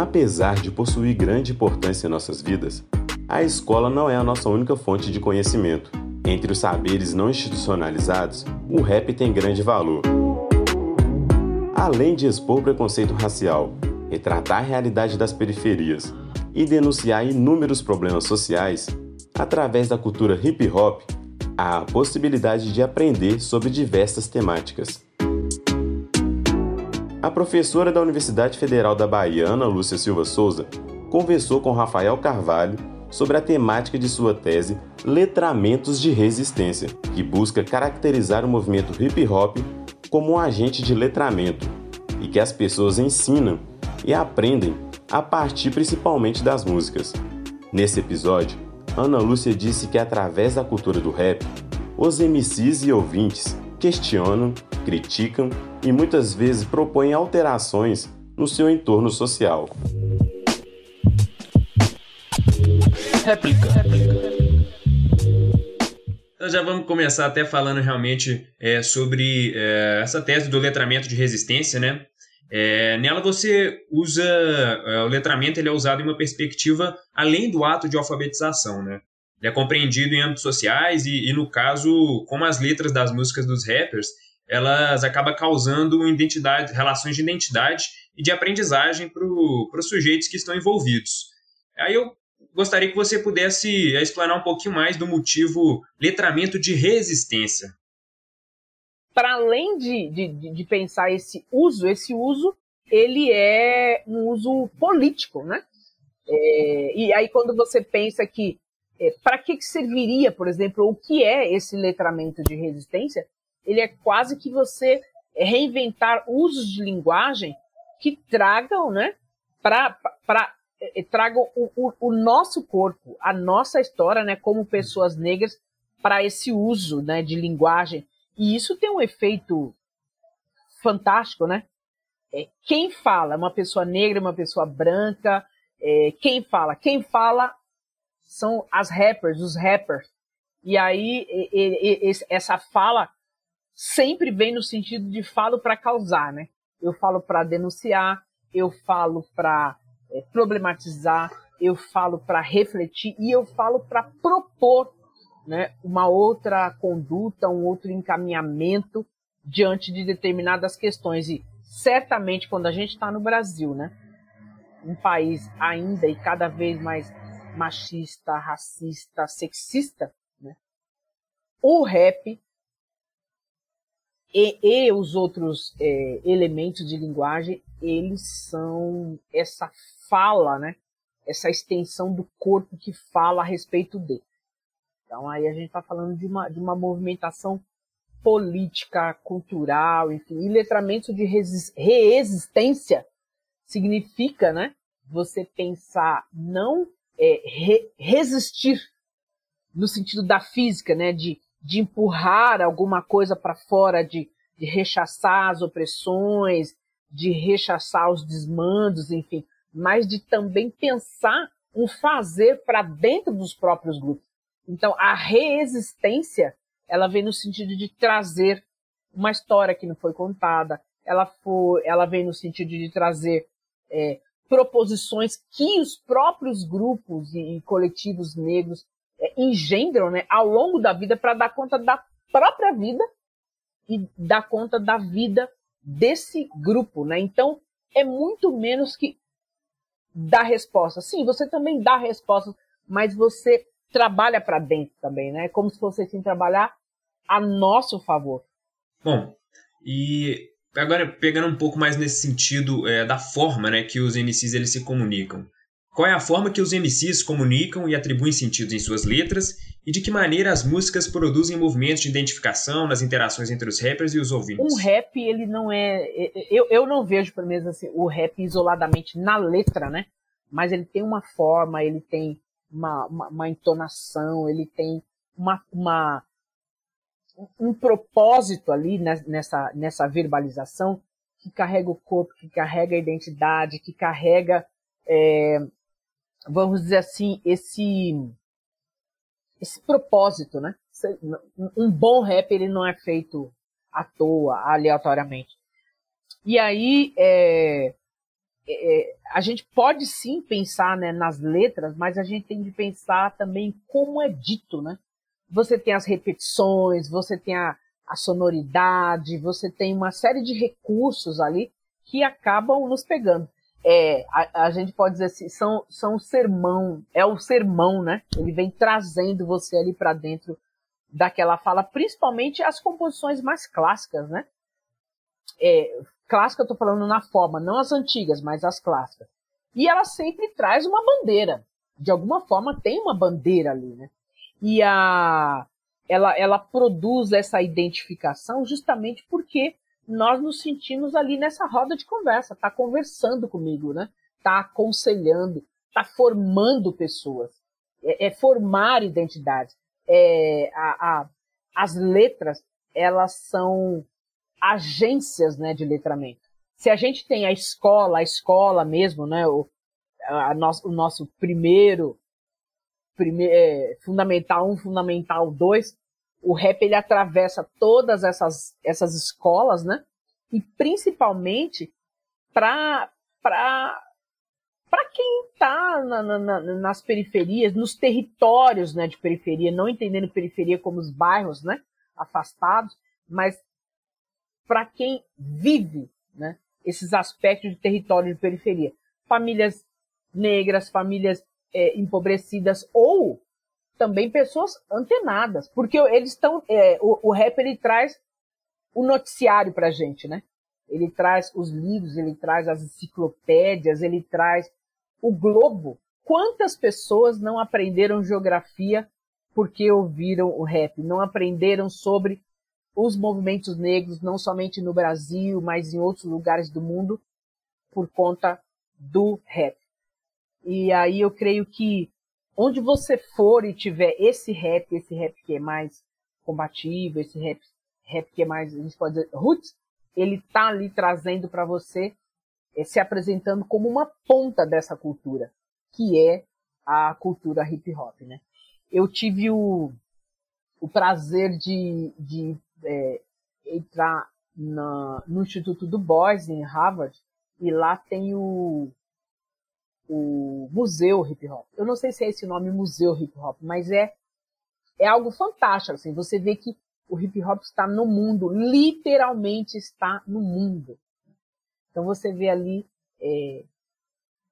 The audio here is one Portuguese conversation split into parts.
Apesar de possuir grande importância em nossas vidas, a escola não é a nossa única fonte de conhecimento. Entre os saberes não institucionalizados, o rap tem grande valor. Além de expor preconceito racial, retratar a realidade das periferias e denunciar inúmeros problemas sociais, através da cultura hip hop, há a possibilidade de aprender sobre diversas temáticas. A professora da Universidade Federal da Bahia, Ana Lúcia Silva Souza, conversou com Rafael Carvalho sobre a temática de sua tese Letramentos de Resistência, que busca caracterizar o movimento hip hop como um agente de letramento e que as pessoas ensinam e aprendem a partir principalmente das músicas. Nesse episódio, Ana Lúcia disse que através da cultura do rap, os MCs e ouvintes questionam, criticam e muitas vezes propõem alterações no seu entorno social. Réplica. Então já vamos começar até falando realmente é, sobre é, essa tese do letramento de resistência, né? É, nela você usa é, o letramento ele é usado em uma perspectiva além do ato de alfabetização, né? Ele é compreendido em âmbitos sociais e, e, no caso, como as letras das músicas dos rappers, elas acabam causando identidade, relações de identidade e de aprendizagem para os sujeitos que estão envolvidos. Aí eu gostaria que você pudesse explanar um pouquinho mais do motivo letramento de resistência. Para além de, de, de pensar esse uso, esse uso ele é um uso político, né? É, e aí quando você pensa que é, para que, que serviria, por exemplo, o que é esse letramento de resistência, ele é quase que você reinventar usos de linguagem que tragam, né, para é, tragam o, o, o, nosso corpo, a nossa história, né, como pessoas negras, para esse uso, né, de linguagem. E isso tem um efeito fantástico, né? É, quem fala, uma pessoa negra, uma pessoa branca, é, quem fala, quem fala são as rappers, os rappers. E aí e, e, essa fala sempre vem no sentido de falo para causar, né? Eu falo para denunciar, eu falo para é, problematizar, eu falo para refletir e eu falo para propor, né, uma outra conduta, um outro encaminhamento diante de determinadas questões e certamente quando a gente está no Brasil, né, um país ainda e cada vez mais machista, racista, sexista, né? o rap e, e os outros é, elementos de linguagem, eles são essa fala, né? essa extensão do corpo que fala a respeito dele. Então aí a gente está falando de uma, de uma movimentação política, cultural, enfim, e letramento de reexistência significa, né, você pensar não é, re, resistir no sentido da física, né, de, de empurrar alguma coisa para fora, de, de rechaçar as opressões, de rechaçar os desmandos, enfim, mas de também pensar um fazer para dentro dos próprios grupos. Então, a reexistência, ela vem no sentido de trazer uma história que não foi contada, ela, foi, ela vem no sentido de trazer é, proposições que os próprios grupos e coletivos negros é, engendram né, ao longo da vida para dar conta da própria vida e dar conta da vida desse grupo. Né? Então, é muito menos que dar resposta. Sim, você também dá respostas, mas você trabalha para dentro também, né? É como se fosse assim, trabalhar a nosso favor. Bom, e agora pegando um pouco mais nesse sentido é, da forma né, que os MCs eles se comunicam. Qual é a forma que os MCs comunicam e atribuem sentidos em suas letras e de que maneira as músicas produzem movimentos de identificação nas interações entre os rappers e os ouvintes? Um rap, ele não é. Eu, eu não vejo, pelo menos, assim, o rap isoladamente na letra, né? Mas ele tem uma forma, ele tem uma, uma, uma entonação, ele tem uma, uma, um propósito ali nessa, nessa verbalização que carrega o corpo, que carrega a identidade, que carrega, é, vamos dizer assim, esse, esse propósito, né? Um bom rap ele não é feito à toa, aleatoriamente. E aí, é, é, a gente pode sim pensar né, nas letras, mas a gente tem de pensar também como é dito, né? Você tem as repetições, você tem a, a sonoridade, você tem uma série de recursos ali que acabam nos pegando. É, a, a, gente pode dizer assim, são, são sermão, é o sermão, né? Ele vem trazendo você ali para dentro daquela fala, principalmente as composições mais clássicas, né? É, clássica eu tô falando na forma, não as antigas, mas as clássicas. E ela sempre traz uma bandeira. De alguma forma tem uma bandeira ali, né? E a, ela, ela produz essa identificação justamente porque nós nos sentimos ali nessa roda de conversa, tá conversando comigo, né? Tá aconselhando, tá formando pessoas, é, é formar identidades. É, a, a, as letras, elas são agências, né, de letramento. Se a gente tem a escola, a escola mesmo, né, o, a, nosso, o nosso primeiro, é, fundamental 1, um, fundamental 2, o rap ele atravessa todas essas, essas escolas, né? E principalmente para para quem está na, na, nas periferias, nos territórios né, de periferia, não entendendo periferia como os bairros né, afastados, mas para quem vive né, esses aspectos de território de periferia. Famílias negras, famílias é, empobrecidas ou também pessoas antenadas, porque eles estão. É, o, o rap ele traz o noticiário para gente, né? Ele traz os livros, ele traz as enciclopédias, ele traz o globo. Quantas pessoas não aprenderam geografia porque ouviram o rap? Não aprenderam sobre os movimentos negros, não somente no Brasil, mas em outros lugares do mundo, por conta do rap. E aí eu creio que onde você for e tiver esse rap, esse rap que é mais combativo, esse rap, rap que é mais, a gente pode dizer, roots, ele tá ali trazendo para você, é, se apresentando como uma ponta dessa cultura, que é a cultura hip hop, né? Eu tive o, o prazer de, de é, entrar na, no Instituto do Boys, em Harvard, e lá tem o, o Museu Hip Hop. Eu não sei se é esse nome Museu Hip Hop, mas é, é algo fantástico. Assim, você vê que o hip hop está no mundo, literalmente está no mundo. Então você vê ali é,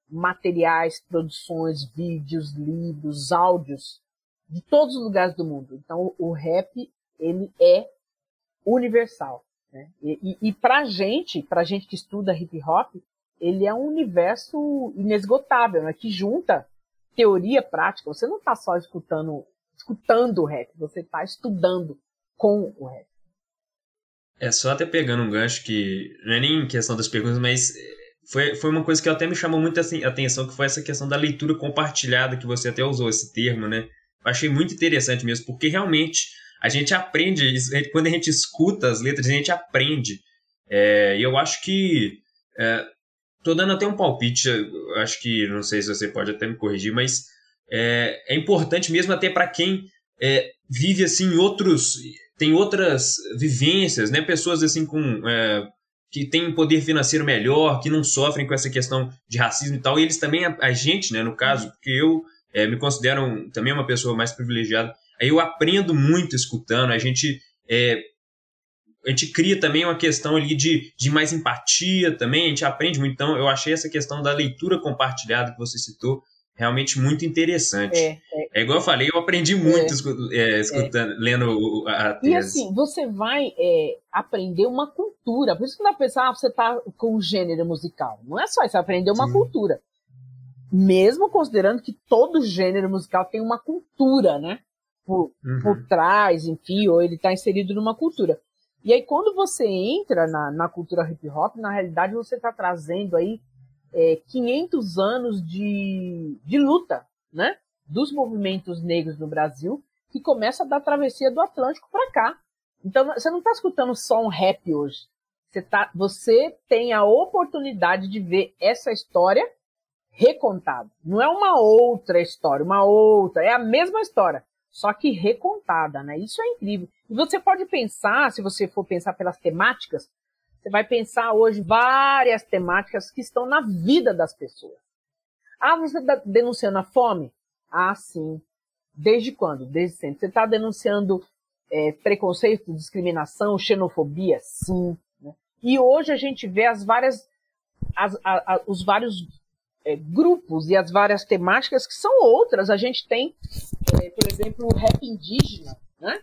materiais, produções, vídeos, livros, áudios de todos os lugares do mundo. Então o rap ele é universal. Né? E, e, e para gente, para gente que estuda hip hop, ele é um universo inesgotável, né? que junta teoria prática. Você não está só escutando, escutando o rap, você está estudando com o rap. É só até pegando um gancho que não é nem questão das perguntas, mas foi, foi uma coisa que até me chamou muito assim, atenção, que foi essa questão da leitura compartilhada, que você até usou esse termo, né? Eu achei muito interessante mesmo, porque realmente a gente aprende, quando a gente escuta as letras, a gente aprende. É, e eu acho que é, Tô dando até um palpite, acho que, não sei se você pode até me corrigir, mas é, é importante mesmo até para quem é, vive assim outros, tem outras vivências, né? Pessoas assim com é, que têm poder financeiro melhor, que não sofrem com essa questão de racismo e tal, e eles também, a, a gente, né, no caso, uhum. porque eu é, me considero também uma pessoa mais privilegiada, aí eu aprendo muito escutando, a gente é, a gente cria também uma questão ali de, de mais empatia também, a gente aprende muito. Então, eu achei essa questão da leitura compartilhada que você citou realmente muito interessante. É, é, é igual eu falei, eu aprendi muito é, é escutando, lendo a tese. E assim, você vai é, aprender uma cultura. Por isso que dá pra pensar, ah, você tá com um gênero musical. Não é só isso, você aprender uma Sim. cultura. Mesmo considerando que todo gênero musical tem uma cultura, né? Por, uhum. por trás, enfim, ou ele está inserido numa cultura. E aí, quando você entra na, na cultura hip hop, na realidade você está trazendo aí é, 500 anos de, de luta, né? Dos movimentos negros no Brasil, que começa da travessia do Atlântico para cá. Então, você não está escutando só um rap hoje. Você, tá, você tem a oportunidade de ver essa história recontada. Não é uma outra história, uma outra, é a mesma história, só que recontada, né? Isso é incrível. Você pode pensar, se você for pensar pelas temáticas, Você vai pensar hoje várias temáticas que estão na vida das pessoas. Ah, você está denunciando a fome? Ah, sim. Desde quando? Desde sempre. Você está denunciando é, preconceito, discriminação, xenofobia? Sim. Né? E hoje a gente vê as várias, as, a, a, os vários é, grupos e as várias temáticas que são outras. A gente tem, é, por exemplo, o rap indígena, né?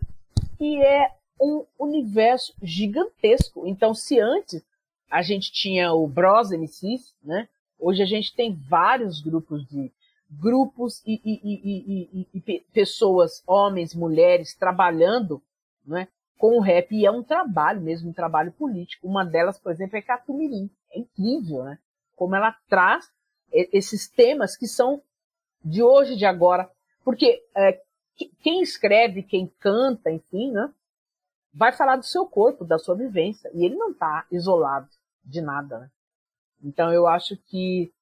Que é um universo gigantesco. Então, se antes a gente tinha o Bros MCs, né? Hoje a gente tem vários grupos de grupos e, e, e, e, pessoas, homens, mulheres, trabalhando né, com o rap. E é um trabalho mesmo, um trabalho político. Uma delas, por exemplo, é Catumirim. É incrível, né? Como ela traz esses temas que são de hoje, de agora. Porque é, quem escreve, quem canta, enfim, né, vai falar do seu corpo, da sua vivência. E ele não está isolado de nada. Né? Então eu acho que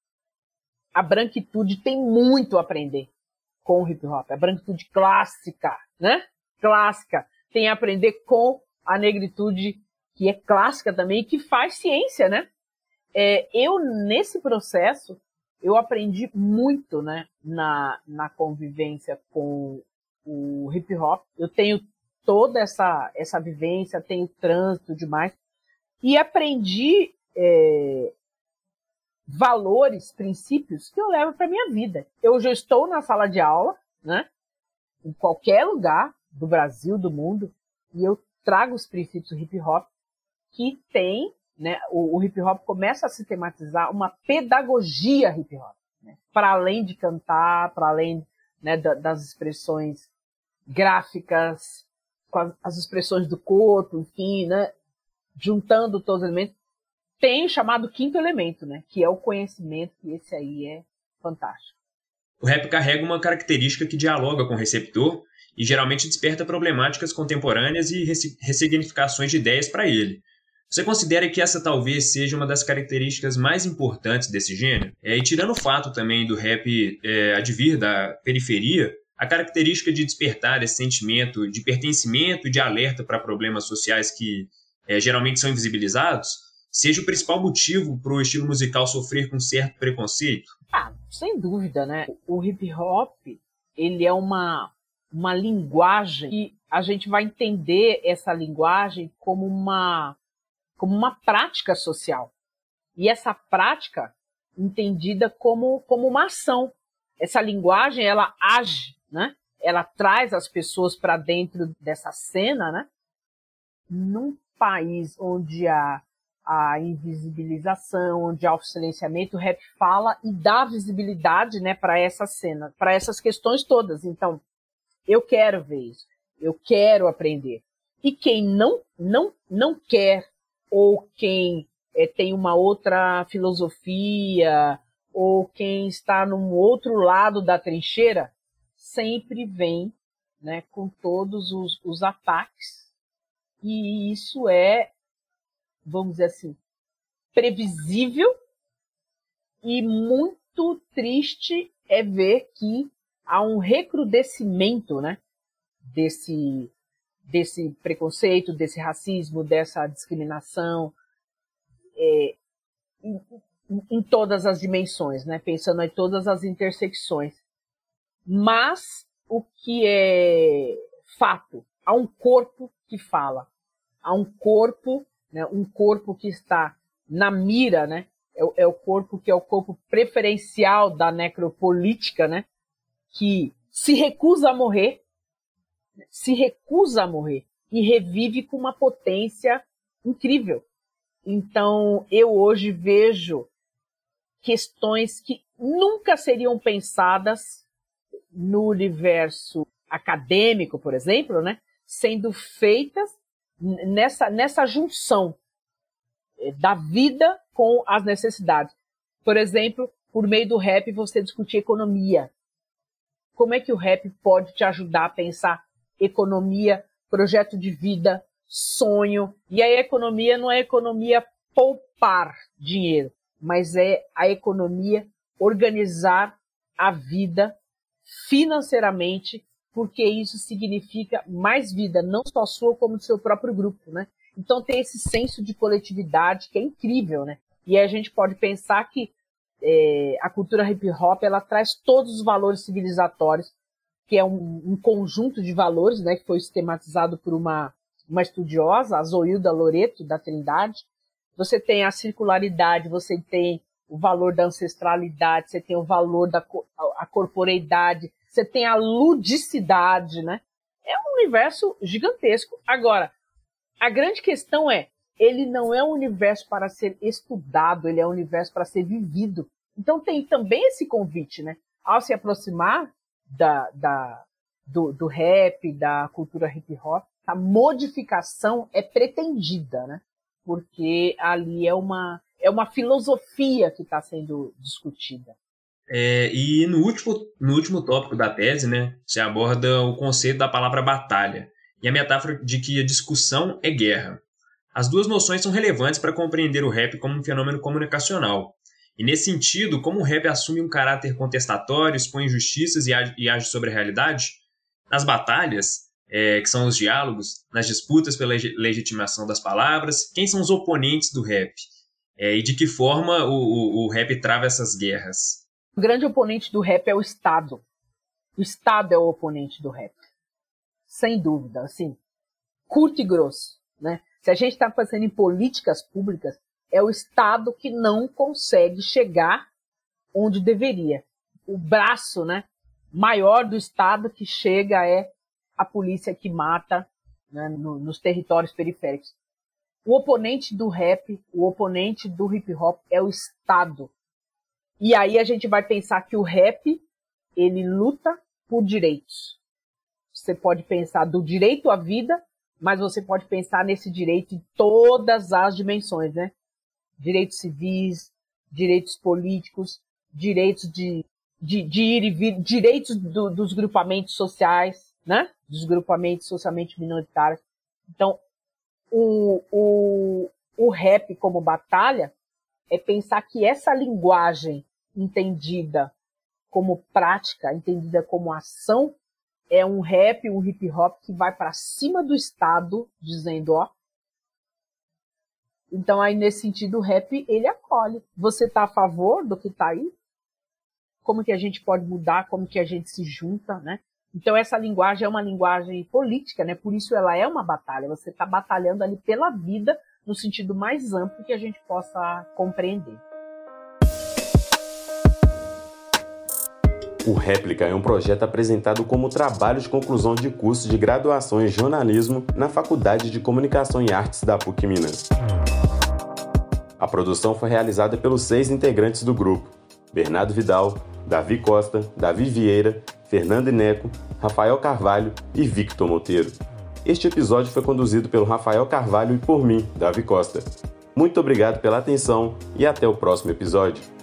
a branquitude tem muito a aprender com o hip hop. A branquitude clássica, né? Clássica. Tem a aprender com a negritude que é clássica também que faz ciência, né? É, eu, nesse processo, eu aprendi muito, né, na, na convivência com o hip hop. Eu tenho toda essa, essa vivência, tenho trânsito demais. E aprendi é, valores, princípios que eu levo para minha vida. Eu já estou na sala de aula, né? Em qualquer lugar do Brasil, do mundo, e eu trago os princípios do hip hop que tem, né? O, o hip hop começa a sistematizar uma pedagogia hip hop, né? para além de cantar, para além né, das expressões gráficas, com as, expressões do corpo, enfim, né? Juntando todos os elementos, tem o chamado quinto elemento, né? Que é o conhecimento, e esse aí é fantástico. O rap carrega uma característica que dialoga com o receptor e geralmente desperta problemáticas contemporâneas e ressignificações de ideias para ele. Você considera que essa talvez seja uma das características mais importantes desse gênero? É, e tirando o fato também do rap é, advir da periferia, a característica de despertar esse sentimento de pertencimento e de alerta para problemas sociais que é, geralmente são invisibilizados, seja o principal motivo para o estilo musical sofrer com certo preconceito? Ah, sem dúvida, né? O hip hop, ele é uma, uma linguagem que a gente vai entender essa linguagem como uma, como uma prática social. E essa prática entendida como, como uma ação. Essa linguagem, ela age, né? Ela traz as pessoas para dentro dessa cena, né? Num país onde há a invisibilização, onde há o silenciamento, o rap fala e dá visibilidade, né, para essa cena, para essas questões todas. Então, eu quero ver isso, eu quero aprender. E quem não não não quer ou quem é, tem uma outra filosofia ou quem está num outro lado da trincheira sempre vem, né, com todos os, os ataques e isso é vamos dizer assim, previsível e muito triste é ver que há um recrudescimento, né, desse desse preconceito, desse racismo, dessa discriminação é, em, em, todas as dimensões, né, pensando em todas as intersecções. Mas o que é fato, há um corpo que fala, há um corpo né, um corpo que está na mira, né, é, é, o corpo que é o corpo preferencial da necropolítica, né, que se recusa a morrer, se recusa a morrer e revive com uma potência incrível. Então, eu hoje vejo questões que nunca seriam pensadas no universo acadêmico, por exemplo, né, sendo feitas nessa, nessa junção eh, da vida com as necessidades. Por exemplo, por meio do rap você discutir economia. Como é que o rap pode te ajudar a pensar economia, projeto de vida, sonho? E a economia não é economia poupar dinheiro, mas é a economia organizar a vida financeiramente porque isso significa mais vida, não só sua, como do seu próprio grupo, né? Então tem esse senso de coletividade que é incrível, né? E a gente pode pensar que é, a cultura hip hop ela traz todos os valores civilizatórios, que é um, um conjunto de valores, né, que foi sistematizado por uma, uma estudiosa, a Zoilda Loreto, da Trindade. Você tem a circularidade, você tem o valor da ancestralidade, você tem o valor da a corporeidade, você tem a ludicidade, né? É um universo gigantesco. Agora, a grande questão é, ele não é um universo para ser estudado, ele é um universo para ser vivido. Então tem também esse convite, né? Ao se aproximar da, da, do, do rap, da cultura hip hop, a modificação é pretendida, né? Porque ali é uma, é uma filosofia que está sendo discutida. É, e no último, no último tópico da tese, né, se aborda o conceito da palavra batalha e a metáfora de que a discussão é guerra. As duas noções são relevantes para compreender o rap como um fenômeno comunicacional. E nesse sentido, como o rap assume um caráter contestatório, expõe injustiças e age, e age sobre a realidade, nas batalhas, é, que são os diálogos, nas disputas pela legitimação das palavras, quem são os oponentes do rap? É, e de que forma o, o, o rap trava essas guerras? O grande oponente do rap é o Estado. O Estado é o oponente do rap sem dúvida, assim, curto e grosso, né? Se a gente está pensando em políticas públicas, é o Estado que não consegue chegar onde deveria. O braço, né, maior do Estado que chega é a polícia que mata né, no, nos territórios periféricos. O oponente do rap, o oponente do hip hop é o Estado. E aí a gente vai pensar que o rap ele luta por direitos você pode pensar do direito à vida, mas você pode pensar nesse direito em todas as dimensões, né? Direitos civis, direitos políticos, direitos de, de, de ir e vir, direitos do, dos grupamentos sociais, né? Dos grupamentos socialmente minoritários. Então, o, o, o rap como batalha é pensar que essa linguagem entendida como prática, entendida como ação, é um rap, um hip hop que vai para cima do Estado, dizendo, ó. Então aí nesse sentido o rap ele acolhe. Você tá a favor do que tá aí? Como que a gente pode mudar? Como que a gente se junta, né? Então essa linguagem é uma linguagem política, né? Por isso ela é uma batalha. Você está batalhando ali pela vida no sentido mais amplo que a gente possa compreender. O Réplica é um projeto apresentado como trabalho de conclusão de curso de graduação em jornalismo na Faculdade de Comunicação e Artes da PUC Minas. A produção foi realizada pelos seis integrantes do grupo: Bernardo Vidal, Davi Costa, Davi Vieira, Fernando Ineco, Rafael Carvalho e Victor Monteiro. Este episódio foi conduzido pelo Rafael Carvalho e por mim, Davi Costa. Muito obrigado pela atenção e até o próximo episódio.